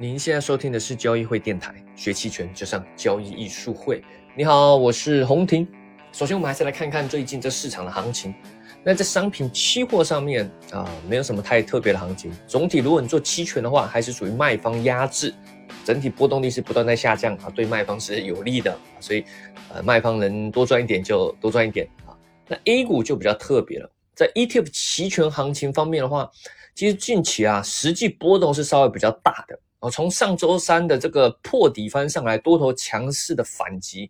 您现在收听的是交易会电台，学期权就上交易艺术会。你好，我是洪婷。首先，我们还是来看看最近这市场的行情。那在商品期货上面啊，没有什么太特别的行情。总体，如果你做期权的话，还是属于卖方压制，整体波动力是不断在下降啊，对卖方是有利的。所以，呃，卖方能多赚一点就多赚一点啊。那 A 股就比较特别了，在 ETF 期权行情方面的话，其实近期啊，实际波动是稍微比较大的。哦，从上周三的这个破底翻上来，多头强势的反击，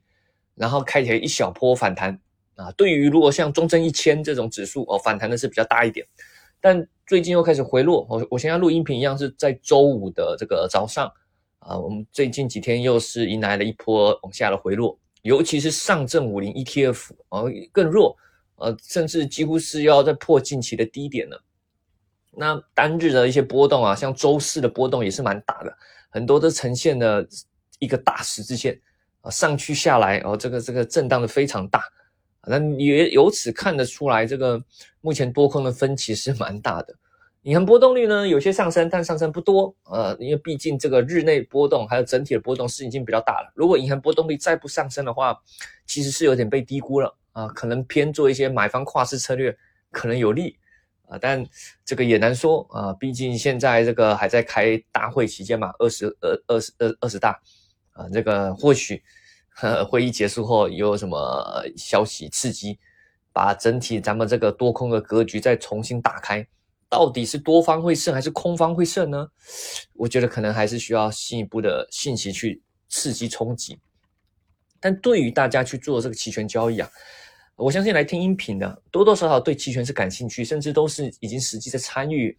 然后开起来一小波反弹啊。对于如果像中证一千这种指数哦，反弹的是比较大一点，但最近又开始回落。我我现在录音频一样是在周五的这个早上啊，我们最近几天又是迎来了一波往下的回落，尤其是上证五零 ETF 啊更弱，呃，甚至几乎是要在破近期的低点了。那单日的一些波动啊，像周四的波动也是蛮大的，很多都呈现了一个大十字线啊，上去下来哦，这个这个震荡的非常大，那也由此看得出来，这个目前多空的分歧是蛮大的。银行波动率呢有些上升，但上升不多，呃，因为毕竟这个日内波动还有整体的波动是已经比较大了。如果银行波动率再不上升的话，其实是有点被低估了啊，可能偏做一些买方跨市策略可能有利。啊，但这个也难说啊，毕竟现在这个还在开大会期间嘛，二十二二十二二十大啊，这个或许会议结束后有什么消息刺激，把整体咱们这个多空的格局再重新打开，到底是多方会胜还是空方会胜呢？我觉得可能还是需要进一步的信息去刺激冲击，但对于大家去做这个期权交易啊。我相信来听音频的多多少少对期权是感兴趣，甚至都是已经实际在参与，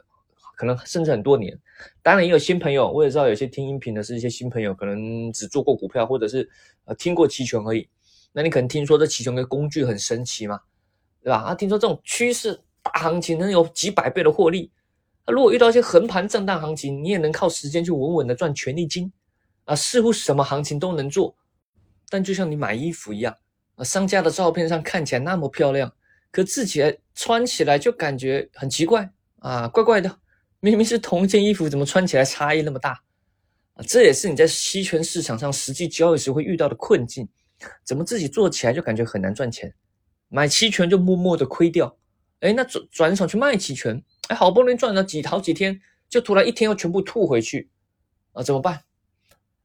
可能甚至很多年。当然也有新朋友，我也知道有些听音频的是一些新朋友，可能只做过股票或者是呃听过期权而已。那你可能听说这期权的工具很神奇嘛，对吧？啊，听说这种趋势大行情能有几百倍的获利。那如果遇到一些横盘震荡行情，你也能靠时间去稳稳的赚权利金啊，似乎什么行情都能做。但就像你买衣服一样。商家的照片上看起来那么漂亮，可自己穿起来就感觉很奇怪啊，怪怪的。明明是同一件衣服，怎么穿起来差异那么大？这也是你在期权市场上实际交易时会遇到的困境。怎么自己做起来就感觉很难赚钱？买期权就默默的亏掉。哎，那转转手去卖期权，哎，好不容易赚了几好几天，就突然一天又全部吐回去，啊，怎么办？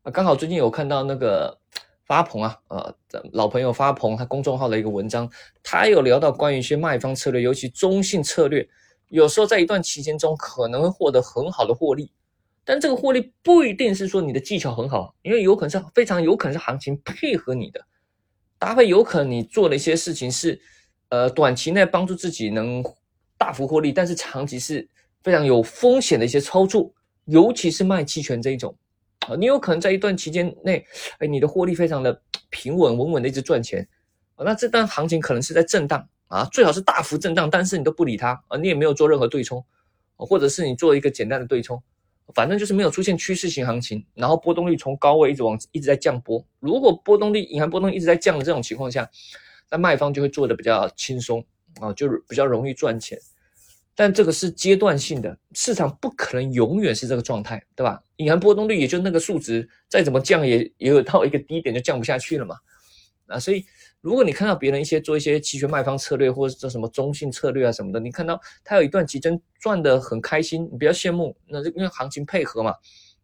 啊，刚好最近有看到那个。发鹏啊，呃，老朋友发鹏，他公众号的一个文章，他有聊到关于一些卖方策略，尤其中性策略，有时候在一段期间中可能会获得很好的获利，但这个获利不一定是说你的技巧很好，因为有可能是非常有可能是行情配合你的搭配，有可能你做的一些事情是，呃，短期内帮助自己能大幅获利，但是长期是非常有风险的一些操作，尤其是卖期权这一种。啊，你有可能在一段期间内，哎，你的获利非常的平稳，稳稳的一直赚钱。啊，那这段行情可能是在震荡啊，最好是大幅震荡，但是你都不理它啊，你也没有做任何对冲，或者是你做一个简单的对冲，反正就是没有出现趋势型行情，然后波动率从高位一直往一直在降波。如果波动率隐含波动一直在降的这种情况下，那卖方就会做的比较轻松啊，就是比较容易赚钱。但这个是阶段性的，市场不可能永远是这个状态，对吧？隐含波动率也就那个数值，再怎么降也也有到一个低点就降不下去了嘛。啊，所以如果你看到别人一些做一些期权卖方策略，或者做什么中性策略啊什么的，你看到他有一段期间赚得很开心，你不要羡慕，那是因为行情配合嘛。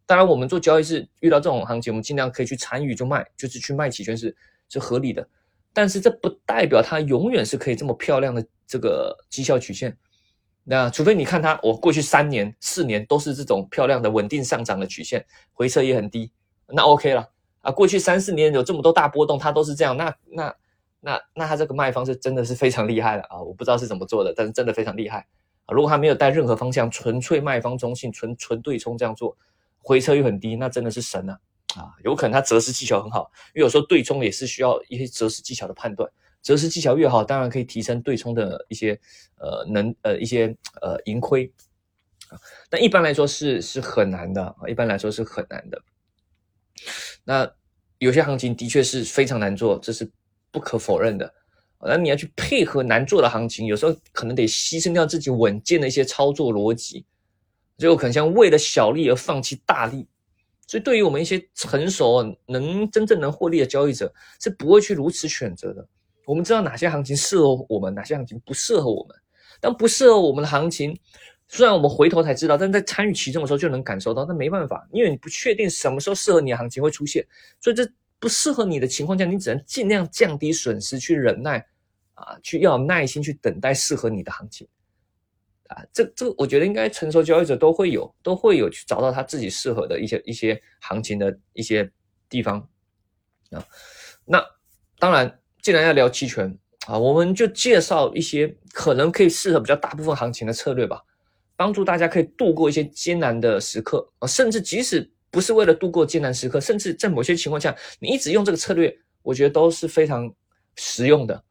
当然，我们做交易是遇到这种行情，我们尽量可以去参与就卖，就是去卖期权是是合理的。但是这不代表它永远是可以这么漂亮的这个绩效曲线。那除非你看它，我过去三年、四年都是这种漂亮的稳定上涨的曲线，回撤也很低，那 OK 了啊。过去三四年有这么多大波动，它都是这样，那那那那它这个卖方是真的是非常厉害了啊！我不知道是怎么做的，但是真的非常厉害啊。如果它没有带任何方向，纯粹卖方中性，纯纯对冲这样做，回撤又很低，那真的是神啊啊！有可能它择时技巧很好，因为有时候对冲也是需要一些择时技巧的判断。择时技巧越好，当然可以提升对冲的一些呃能呃一些呃盈亏啊，但一般来说是是很难的啊，一般来说是很难的。那有些行情的确是非常难做，这是不可否认的。那你要去配合难做的行情，有时候可能得牺牲掉自己稳健的一些操作逻辑，就可能像为了小利而放弃大利所以对于我们一些成熟、能真正能获利的交易者，是不会去如此选择的。我们知道哪些行情适合我们，哪些行情不适合我们。但不适合我们的行情，虽然我们回头才知道，但在参与其中的时候就能感受到。那没办法，因为你不确定什么时候适合你的行情会出现，所以这不适合你的情况下，你只能尽量降低损失，去忍耐，啊，去要有耐心去等待适合你的行情。啊，这这个我觉得应该成熟交易者都会有，都会有去找到他自己适合的一些一些行情的一些地方啊。那当然，既然要聊期权啊，我们就介绍一些可能可以适合比较大部分行情的策略吧，帮助大家可以度过一些艰难的时刻啊，甚至即使不是为了度过艰难时刻，甚至在某些情况下，你一直用这个策略，我觉得都是非常实用的。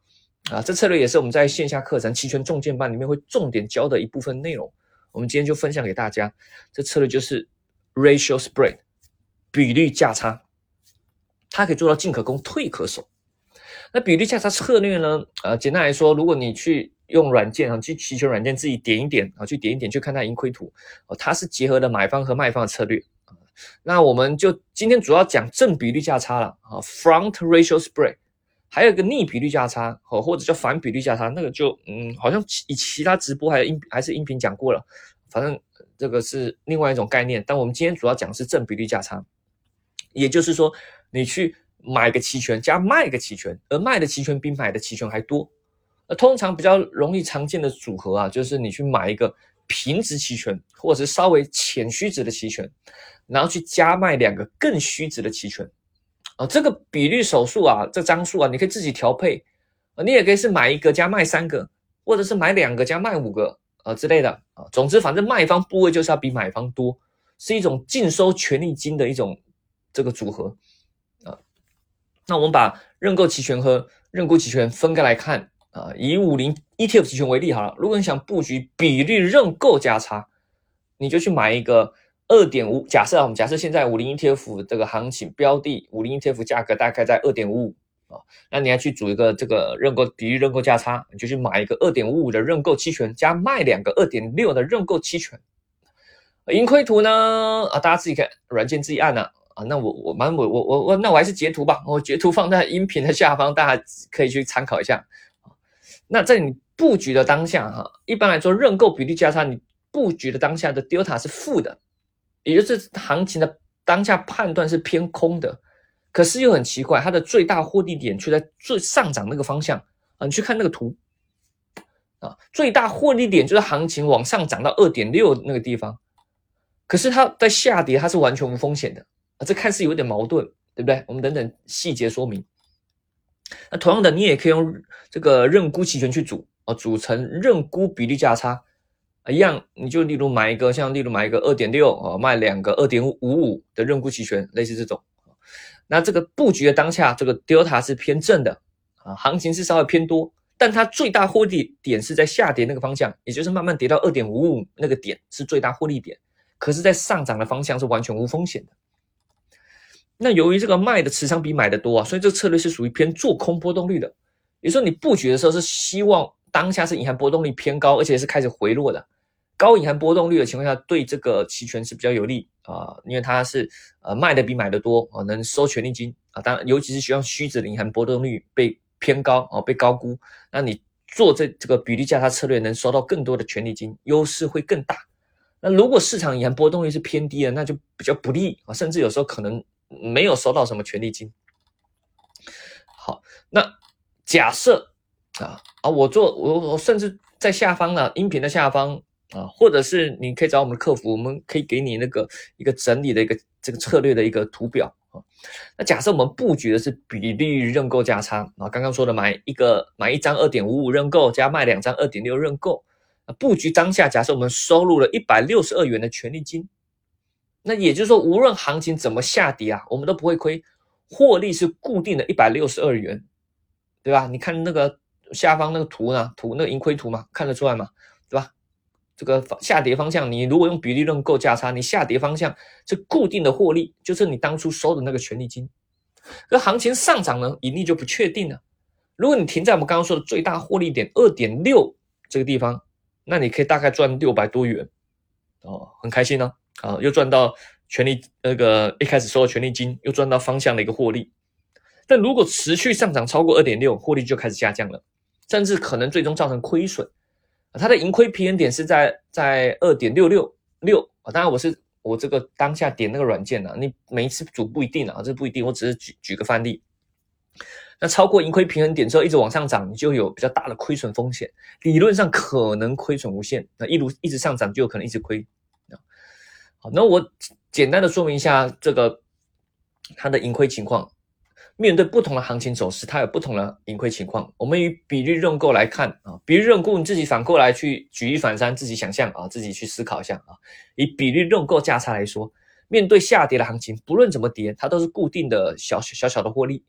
啊，这策略也是我们在线下课程期权重建班里面会重点教的一部分内容。我们今天就分享给大家，这策略就是 ratio spread 比率价差，它可以做到进可攻退可守。那比率价差策略呢？呃，简单来说，如果你去用软件啊，去期权软件自己点一点啊，去点一点去看它盈亏图，哦，它是结合了买方和卖方的策略那我们就今天主要讲正比率价差了啊，front ratio spread。还有一个逆比率价差，哦，或者叫反比率价差，那个就嗯，好像以其他直播还有音还是音频讲过了，反正这个是另外一种概念。但我们今天主要讲是正比率价差，也就是说，你去买个期权加卖个期权，而卖的期权比买的期权还多。那通常比较容易常见的组合啊，就是你去买一个平值期权，或者是稍微浅虚值的期权，然后去加卖两个更虚值的期权。啊，这个比率手术啊，这张数啊，你可以自己调配啊，你也可以是买一个加卖三个，或者是买两个加卖五个啊之类的啊。总之，反正卖方部位就是要比买方多，是一种净收权利金的一种这个组合。那我们把认购期权和认沽期权分开来看啊，以五零 ETF 期权为例好了，如果你想布局比率认购价差，你就去买一个。二点五，假设啊，我们假设现在五零 ETF 这个行情标的五零 ETF 价格大概在二点五五啊，那你要去组一个这个认购比率认购价差，你就去买一个二点五五的认购期权，加卖两个二点六的认购期权。盈亏图呢啊，大家自己看软件自己按啊啊，那我我蛮我我我我那我还是截图吧，我截图放在音频的下方，大家可以去参考一下。那在你布局的当下哈，一般来说认购比例价差，你布局的当下的 delta 是负的。也就是行情的当下判断是偏空的，可是又很奇怪，它的最大获利点却在最上涨那个方向啊！你去看那个图啊，最大获利点就是行情往上涨到二点六那个地方，可是它在下跌，它是完全无风险的这看似有点矛盾，对不对？我们等等细节说明。那同样的，你也可以用这个认沽期权去组啊，组成认沽比例价差。一样，你就例如买一个，像例如买一个二点六啊，卖两个二点五五的认沽期权，类似这种。那这个布局的当下，这个 delta 是偏正的啊，行情是稍微偏多，但它最大获利点是在下跌那个方向，也就是慢慢跌到二点五五那个点是最大获利点，可是，在上涨的方向是完全无风险的。那由于这个卖的持仓比买的多啊，所以这个策略是属于偏做空波动率的。也就说，你布局的时候是希望。当下是隐含波动率偏高，而且是开始回落的。高隐含波动率的情况下，对这个期权是比较有利啊，因为它是呃卖的比买的多啊，能收权利金啊。当然，尤其是希望虚值的隐含波动率被偏高啊，被高估，那你做这这个比例价差策略，能收到更多的权利金，优势会更大。那如果市场隐含波动率是偏低的，那就比较不利啊，甚至有时候可能没有收到什么权利金。好，那假设。啊啊！我做我我甚至在下方呢，音频的下方啊，或者是你可以找我们的客服，我们可以给你那个一个整理的一个这个策略的一个图表啊。那假设我们布局的是比例认购价差啊，刚刚说的买一个买一张二点五五认购加卖两张二点六认购啊，布局当下假设我们收入了一百六十二元的权利金，那也就是说无论行情怎么下跌啊，我们都不会亏，获利是固定的一百六十二元，对吧？你看那个。下方那个图呢？图那个盈亏图嘛，看得出来嘛，对吧？这个下跌方向，你如果用比例论购价差，你下跌方向是固定的获利，就是你当初收的那个权利金。可行情上涨呢，盈利就不确定了。如果你停在我们刚刚说的最大获利点二点六这个地方，那你可以大概赚六百多元哦，很开心呢，啊又赚到权利那个一开始收的权利金又赚到方向的一个获利，但如果持续上涨超过二点六，获利就开始下降了，甚至可能最终造成亏损。它的盈亏平衡点是在在二点六六六啊，当然我是我这个当下点那个软件啊，你每一次组不一定啊，这不一定，我只是举举个范例。那超过盈亏平衡点之后一直往上涨，你就有比较大的亏损风险，理论上可能亏损无限。那一路一直上涨就有可能一直亏。好，那我简单的说明一下这个它的盈亏情况。面对不同的行情走势，它有不同的盈亏情况。我们以比率认购来看啊，比率认购你自己反过来去举一反三，自己想象啊，自己去思考一下啊。以比率认购价差来说，面对下跌的行情，不论怎么跌，它都是固定的小小小的获利。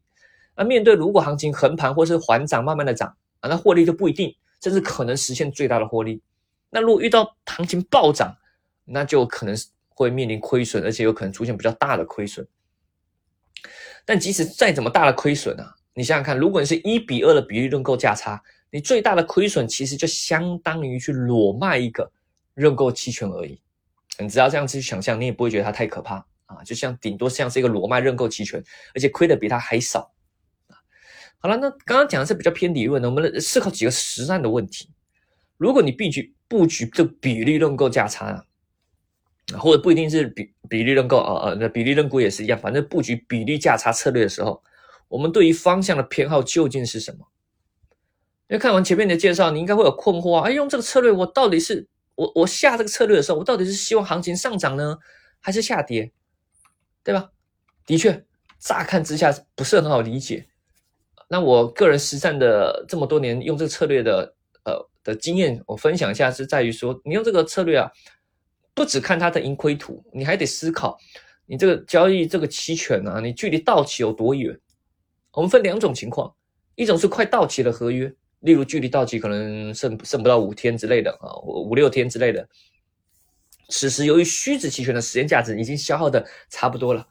那面对如果行情横盘或是缓涨，慢慢的涨啊，那获利就不一定，甚至可能实现最大的获利。那如果遇到行情暴涨，那就可能是会面临亏损，而且有可能出现比较大的亏损。但即使再怎么大的亏损啊，你想想看，如果你是一比二的比例认购价差，你最大的亏损其实就相当于去裸卖一个认购期权而已。你只要这样子去想象，你也不会觉得它太可怕啊，就像顶多像是一个裸卖认购期权，而且亏的比它还少。好了，那刚刚讲的是比较偏理论的，我们思考几个实战的问题。如果你布局布局这比例认购价差啊。或者不一定是比比例认购啊啊，那比例认股也是一样，反正布局比例价差策略的时候，我们对于方向的偏好究竟是什么？因为看完前面的介绍，你应该会有困惑啊！哎，用这个策略，我到底是我我下这个策略的时候，我到底是希望行情上涨呢，还是下跌？对吧？的确，乍看之下不是很好理解。那我个人实战的这么多年用这个策略的呃的经验，我分享一下，是在于说，你用这个策略啊。不只看它的盈亏图，你还得思考你这个交易这个期权啊，你距离到期有多远？我们分两种情况，一种是快到期的合约，例如距离到期可能剩剩不到五天之类的啊，五六天之类的。此时由于虚值期权的时间价值已经消耗的差不多了，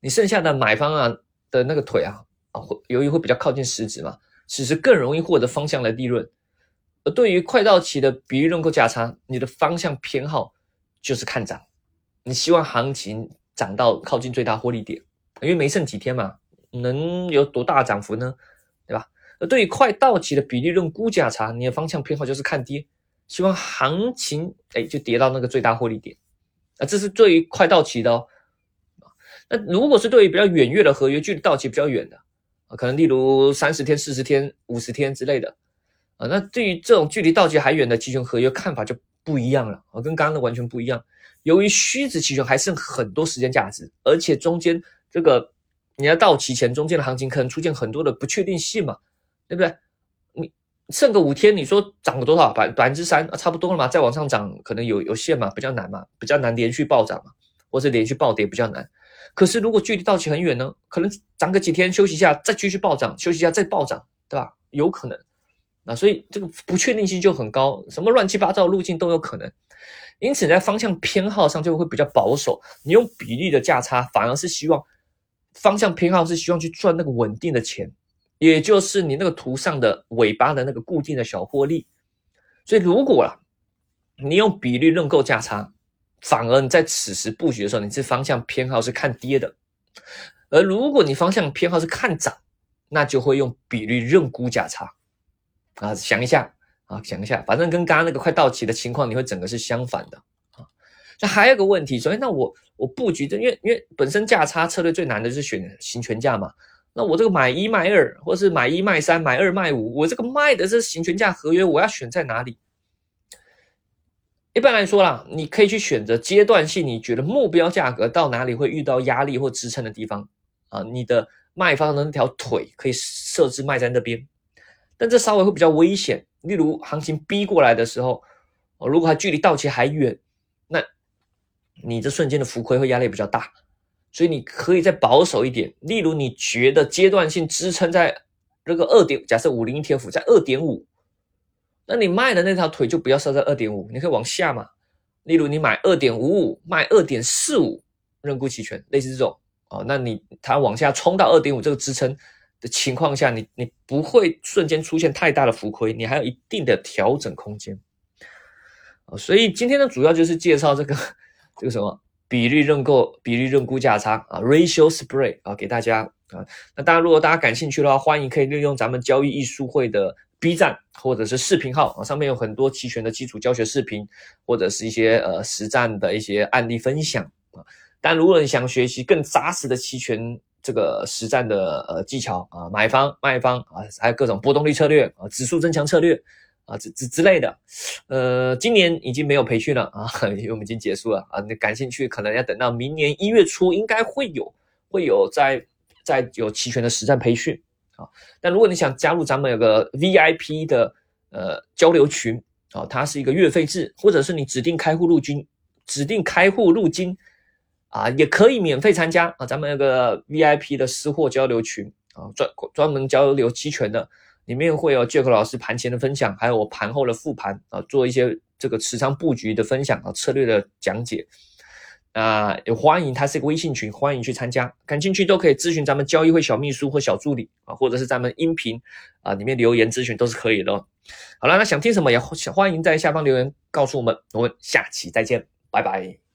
你剩下的买方啊的那个腿啊啊，会由于会比较靠近实质嘛，此时更容易获得方向的利润。而对于快到期的比例认购价差，你的方向偏好。就是看涨，你希望行情涨到靠近最大获利点，因为没剩几天嘛，能有多大涨幅呢？对吧？而对于快到期的比例论估价差，你的方向偏好就是看跌，希望行情哎就跌到那个最大获利点，啊，这是对于快到期的哦。那如果是对于比较远月的合约，距离到期比较远的啊，可能例如三十天、四十天、五十天之类的啊，那对于这种距离到期还远的期权合约，看法就。不一样了啊，跟刚刚的完全不一样。由于虚值期权还剩很多时间价值，而且中间这个你要到期前中间的行情可能出现很多的不确定性嘛，对不对？你剩个五天，你说涨个多少百百分之三啊，差不多了嘛？再往上涨可能有有限嘛，比较难嘛，比较难连续暴涨嘛，或者连续暴跌比较难。可是如果距离到期很远呢，可能涨个几天休息一下，再继续暴涨，休息一下再暴涨，对吧？有可能。啊所以这个不确定性就很高，什么乱七八糟路径都有可能，因此在方向偏好上就会比较保守。你用比例的价差，反而是希望方向偏好是希望去赚那个稳定的钱，也就是你那个图上的尾巴的那个固定的小获利。所以如果啊，你用比例认购价差，反而你在此时布局的时候，你这方向偏好是看跌的；而如果你方向偏好是看涨，那就会用比例认估价差。啊，想一下啊，想一下，反正跟刚刚那个快到期的情况，你会整个是相反的啊。那还有个问题，所以那我我布局的，因为因为本身价差策略最难的就是选行权价嘛。那我这个买一卖二，或是买一卖三，买二卖五，我这个卖的是行权价合约，我要选在哪里？一般来说啦，你可以去选择阶段性，你觉得目标价格到哪里会遇到压力或支撑的地方啊？你的卖方的那条腿可以设置卖在那边。但这稍微会比较危险，例如行情逼过来的时候，哦，如果它距离到期还远，那你这瞬间的浮亏会压力比较大，所以你可以再保守一点。例如你觉得阶段性支撑在这个二点，假设五零 ETF 在二点五，那你卖的那条腿就不要设在二点五，你可以往下嘛。例如你买二点五五，卖二点四五，认沽期权，类似这种哦，那你它往下冲到二点五这个支撑。的情况下，你你不会瞬间出现太大的浮亏，你还有一定的调整空间。所以今天呢，主要就是介绍这个这个什么比例认购、比例认估价差啊，ratio spread 啊，给大家啊。那当然，如果大家感兴趣的话，欢迎可以利用咱们交易艺术会的 B 站或者是视频号啊，上面有很多期权的基础教学视频，或者是一些呃实战的一些案例分享啊。但如果你想学习更扎实的期权这个实战的呃技巧啊，买方卖方啊，还有各种波动率策略啊，指数增强策略。啊，之之之类的，呃，今年已经没有培训了啊，因为我们已经结束了啊。你感兴趣，可能要等到明年一月初，应该会有，会有在在有齐全的实战培训啊。但如果你想加入咱们有个 VIP 的呃交流群啊，它是一个月费制，或者是你指定开户入金，指定开户入金啊，也可以免费参加啊。咱们那个 VIP 的私货交流群啊，专专门交流期权的。里面会有 Jack 老师盘前的分享，还有我盘后的复盘啊，做一些这个持仓布局的分享啊，策略的讲解。啊，也欢迎，它是一个微信群，欢迎去参加。感兴趣都可以咨询咱们交易会小秘书或小助理啊，或者是咱们音频啊里面留言咨询都是可以的。好了，那想听什么也欢迎在下方留言告诉我们，我们下期再见，拜拜。